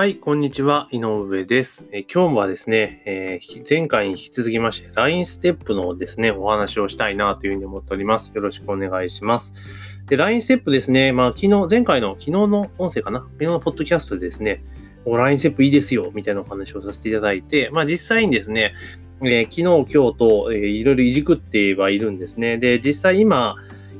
はい、こんにちは。井上です。え今日はですね、えー前回に引き続きまして、LINE ステップのですね、お話をしたいなというふうに思っております。よろしくお願いします。で、LINE ステップですね、まあ、昨日、前回の、昨日の音声かな？昨日のポッドキャストでですね、LINE ステップいいですよ、みたいなお話をさせていただいて、まあ、実際にですね、えー昨日、今日と、えーいろいろいじくってはいるんですね。で、実際今、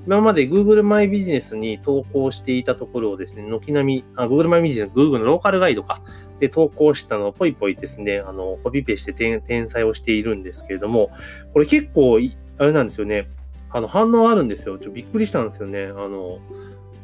今まで Google マイビジネスに投稿していたところをですね、軒並み、あ Google マイビジネス、Google のローカルガイドか、で投稿したのをポイポイですね、あの、コピペして転転載をしているんですけれども、これ結構、あれなんですよね、あの、反応あるんですよ。ちょっとびっくりしたんですよね。あの、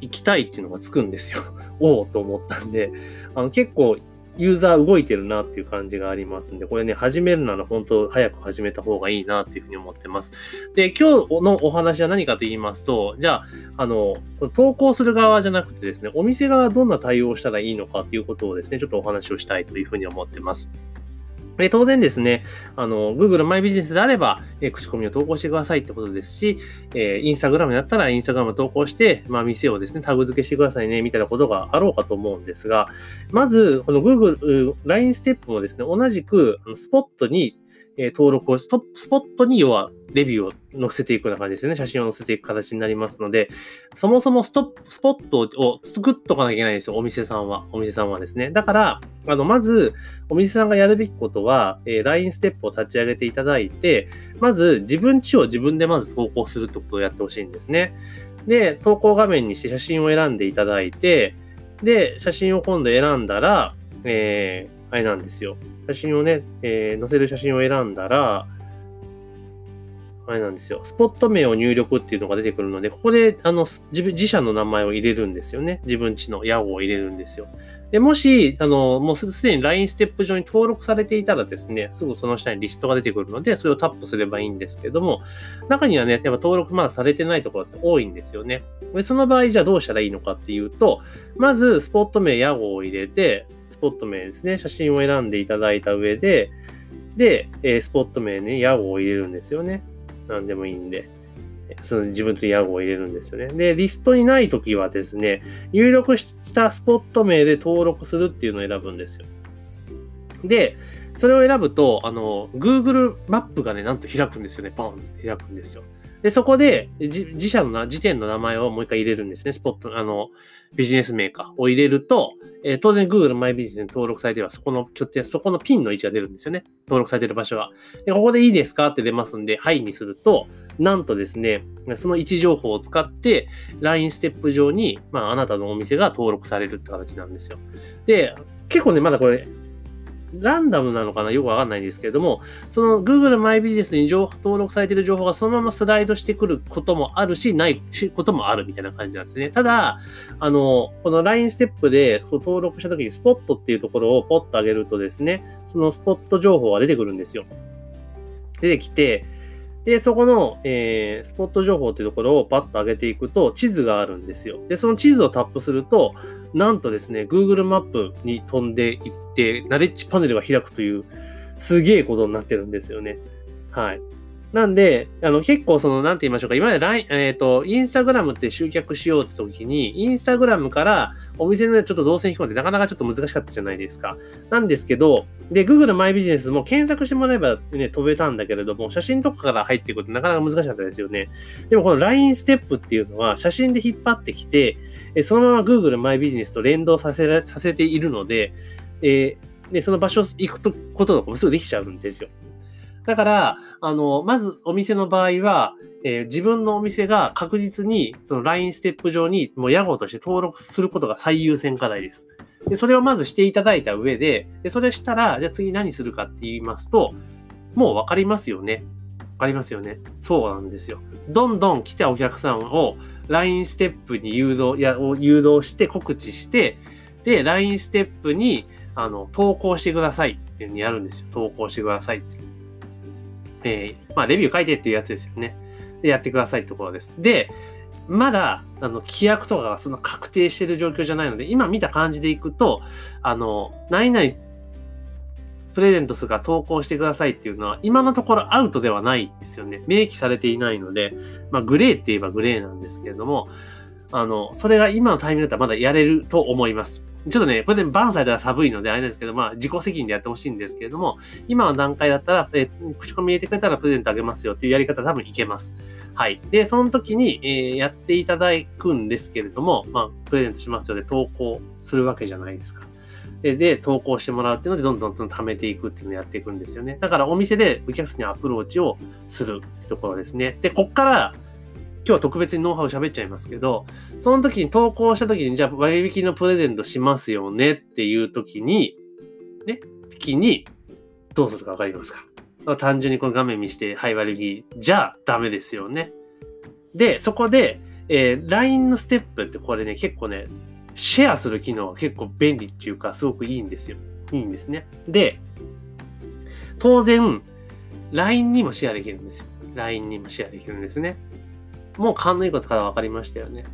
行きたいっていうのがつくんですよ。おおと思ったんで、あの、結構、ユーザー動いてるなっていう感じがありますんで、これね、始めるなら本当早く始めた方がいいなっていうふうに思ってます。で、今日のお話は何かと言いますと、じゃあ、あの、投稿する側じゃなくてですね、お店側がどんな対応をしたらいいのかっていうことをですね、ちょっとお話をしたいというふうに思ってます。で当然ですね、あの、Google マイビジネスであれば、え口コミを投稿してくださいってことですし、えー、Instagram だったら Instagram 投稿して、まあ、店をですね、タグ付けしてくださいね、みたいなことがあろうかと思うんですが、まず、この Google、LINE ステップもですね、同じく、あのスポットに、え登録をストップ、スポットに要はレビューを載せていくような感じですね。写真を載せていく形になりますので、そもそもストップ、スポットを作っとかなきゃいけないんですよ。お店さんは。お店さんはですね。だから、あの、まず、お店さんがやるべきことは、えー LINE ステップを立ち上げていただいて、まず自分家を自分でまず投稿するってことをやってほしいんですね。で、投稿画面にして写真を選んでいただいて、で、写真を今度選んだら、えー、あれなんですよ。写真をね、えー載せる写真を選んだら、あれなんですよ。スポット名を入力っていうのが出てくるので、ここで、あの、自分、自社の名前を入れるんですよね。自分家の屋号を入れるんですよ。で、もし、あの、もうすでに LINE ステップ上に登録されていたらですね、すぐその下にリストが出てくるので、それをタップすればいいんですけども、中にはね、やっぱ登録まだされてないところって多いんですよね。で、その場合、じゃあどうしたらいいのかっていうと、まず、スポット名、屋号を入れて、スポット名ですね、写真を選んでいただいた上で、で、えスポット名ね、屋号を入れるんですよね。何でもいいんで。その自分と屋号を入れるんですよね。で、リストにないときはですね、入力したスポット名で登録するっていうのを選ぶんですよ。で、それを選ぶと、あの、Google マップがね、なんと開くんですよね。ポンって開くんですよ。で、そこで、自社のな時点の名前をもう一回入れるんですね。スポット、あの、ビジネスメーカーを入れると、えー当然 Google マイビジネスに登録されてれば、そこの拠点、そこのピンの位置が出るんですよね。登録されてる場所が。で、ここでいいですかって出ますんで、はいにすると、なんとですね、その位置情報を使って、LINE ステップ上に、まあ、あなたのお店が登録されるって形なんですよ。で、結構ね、まだこれ、ランダムなのかな？よくわかんないんですけれども、その Google マイビジネスに情報登録されている情報がそのままスライドしてくることもあるし、ないこともあるみたいな感じなんですね。ただ、あの、この LINE ステップでそう登録したときにスポットっていうところをポッと上げるとですね、そのスポット情報が出てくるんですよ。出てきて、で、そこの、えースポット情報というところをパッと上げていくと、地図があるんですよ。で、その地図をタップすると、なんとですね、Google マップに飛んでいって、ナレッジパネルが開くという、すげえことになってるんですよね。はい。なんで、あの、結構その、なんて言いましょうか、今まで LINE、えっ、と、インスタグラムって集客しようって時に、インスタグラムからお店のちょっと動線引くのってなかなかちょっと難しかったじゃないですか。なんですけど、で、Google マイビジネスも検索してもらえばね、飛べたんだけれども、写真とかから入っていくとなかなか難しかったですよね。でもこの LINE ステップっていうのは、写真で引っ張ってきて、そのまま Google マイビジネスと連動させらさせているので、えーで、その場所行くこととかもすぐできちゃうんですよ。だから、あの、まずお店の場合は、えー自分のお店が確実にその LINE ステップ上にもう屋号として登録することが最優先課題です。で、それをまずしていただいた上で、で、それしたら、じゃあ次何するかって言いますと、もうわかりますよね。わかりますよね。そうなんですよ。どんどん来たお客さんを LINE ステップに誘導、や、を誘導して告知して、で、LINE ステップに、あの、投稿してくださいっていうふうにやるんですよ。投稿してくださいって。えーまあ、レビュー書いてっていうやつですよね。で、やってくださいってところです。で、まだ、あの、規約とかがその確定してる状況じゃないので、今見た感じでいくと、あの、何々プレゼントスが投稿してくださいっていうのは、今のところアウトではないんですよね。明記されていないので、まあ、グレーって言えばグレーなんですけれども、あの、それが今のタイミングだったらまだやれると思います。ちょっとね、これでバンされたら寒いのであれですけど、まあ自己責任でやってほしいんですけれども、今の段階だったら、えー、口コミ入れてくれたらプレゼントあげますよっていうやり方多分いけます。はい。で、その時に、えー、やっていただくんですけれども、まあ、プレゼントしますよで投稿するわけじゃないですか。で、で投稿してもらうっていうので、どんどんどんどん貯めていくっていうのをやっていくんですよね。だからお店でお客さんにアプローチをするってところですね。で、こっから、今日は特別にノウハウ喋っちゃいますけど、その時に投稿した時に、じゃあ割引のプレゼントしますよねっていう時に、ね、時に、どうするかわかりますか？単純にこの画面見して、はい、割引じゃあダメですよね。で、そこで、えー、LINE のステップってこれね、結構ね、シェアする機能は結構便利っていうか、すごくいいんですよ。いいんですね。で、当然、LINE にもシェアできるんですよ。LINE にもシェアできるんですね。もう勘のいいことから分かりましたよね。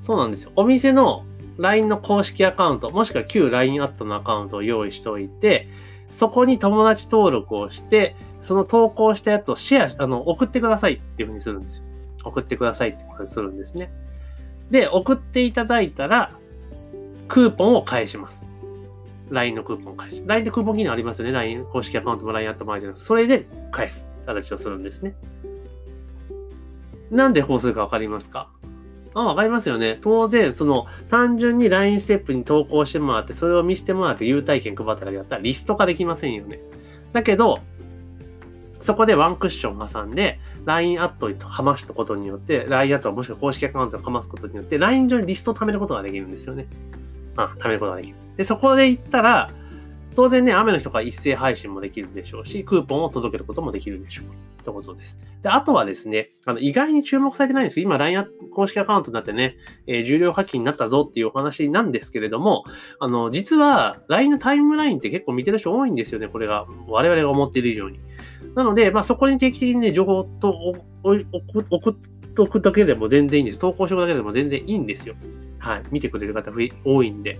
そうなんですよ。お店の LINE の公式アカウント、もしくは旧 LINE アットのアカウントを用意しておいて、そこに友達登録をして、その投稿したやつをシェア、あの、送ってくださいっていうふうにするんですよ。送ってくださいってことにするんですね。で、送っていただいたら、クーポンを返します。LINE のクーポンを返します。LINE でクーポン機能ありますよね。LINE 公式アカウントも LINE アットもあるじゃないですか。それで返す形をするんですね。なんでこうするかわかりますか？あ、わかりますよね。当然、その、単純に LINE ステップに投稿してもらって、それを見せてもらって優待券配っただけだったらリスト化できませんよね。だけど、そこでワンクッション挟んで、LINE アットにかますことによって、LINE アットもしくは公式アカウントをかますことによって、LINE 上にリストを貯めることができるんですよね。あ、貯めることができる。で、そこで行ったら、当然ね、雨の日とか一斉配信もできるでしょうし、クーポンを届けることもできるでしょう。ということです。で、あとはですね、あの、意外に注目されてないんですけど、今 LINE 公式アカウントになってね、えー、重量課金になったぞっていうお話なんですけれども、あの、実は LINE のタイムラインって結構見てる人多いんですよね、これが。我々が思っている以上に。なので、まあ、そこに定期的にね、情報と送っておくだけでも全然いいんです。投稿しておくだけでも全然いいんですよ。はい。見てくれる方多いんで。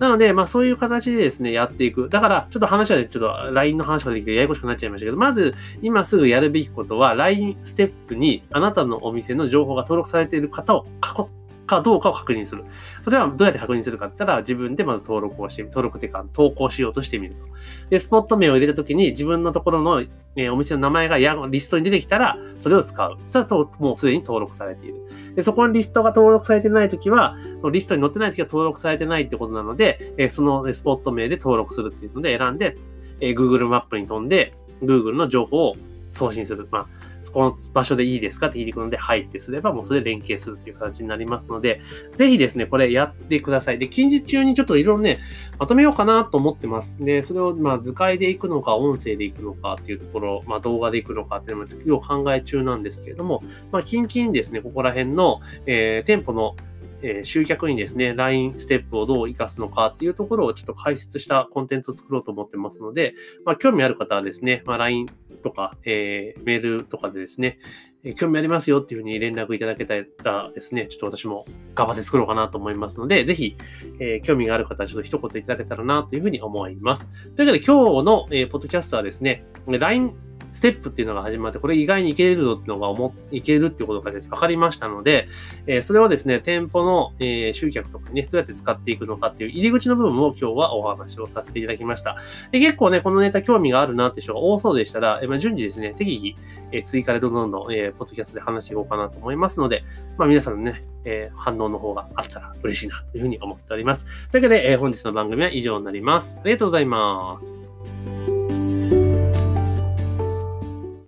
なので、まあそういう形でですね、やっていく。だから、ちょっと話はね、ちょっと LINE の話ができてややこしくなっちゃいましたけど、まず、今すぐやるべきことは、LINE ステップにあなたのお店の情報が登録されている方を囲かどうかを確認する。それはどうやって確認するかって言ったら、自分でまず登録をして、登録っていうか、投稿しようとしてみると。で、スポット名を入れたときに、自分のところの、え、お店の名前がやリストに出てきたら、それを使う。そしたらもうすでに登録されている。で、そこにリストが登録されてないときは、そのリストに載ってないときは登録されてないってことなので、えー、そのスポット名で登録するっていうので選んで、え、Google マップに飛んで、Google の情報を送信する。まあこの場所でいいですかって聞いてくるので、はいってすれば、もうそれで連携するという形になりますので、ぜひですね、これやってください。で、近日中にちょっといろいろね、まとめようかなと思ってます。で、それを、まあ、図解でいくのか、音声でいくのかっていうところ、まあ、動画でいくのかっていうのも、よう考え中なんですけれども、まあ、近々ですね、ここら辺の、えー、店舗のえー、集客にですね、LINE ステップをどう活かすのかっていうところをちょっと解説したコンテンツを作ろうと思ってますので、まあ、興味ある方はですね、まあ、LINE とか、えー、メールとかでですね、え、興味ありますよっていうふうに連絡いただけたらですね、ちょっと私も頑張って作ろうかなと思いますので、ぜひ、えー、興味がある方はちょっと一言いただけたらなというふうに思います。というわけで今日の、えー、ポッドキャストはですね、LINE ステップっていうのが始まって、これ意外にいけるぞっていうのが思いけるっていうことが分かりましたので、えー、それをですね、店舗の、えー、集客とかにね、どうやって使っていくのかっていう入り口の部分を今日はお話をさせていただきました。で結構ね、このネタ興味があるなって人が多そうでしたら、えー、まあ、順次ですね、適宜、えー、追加でどんどんどん、えー、ポッドキャストで話していこうかなと思いますので、まあ、皆さんのね、えー、反応の方があったら嬉しいなというふうに思っております。というわけで、えー、本日の番組は以上になります。ありがとうございます。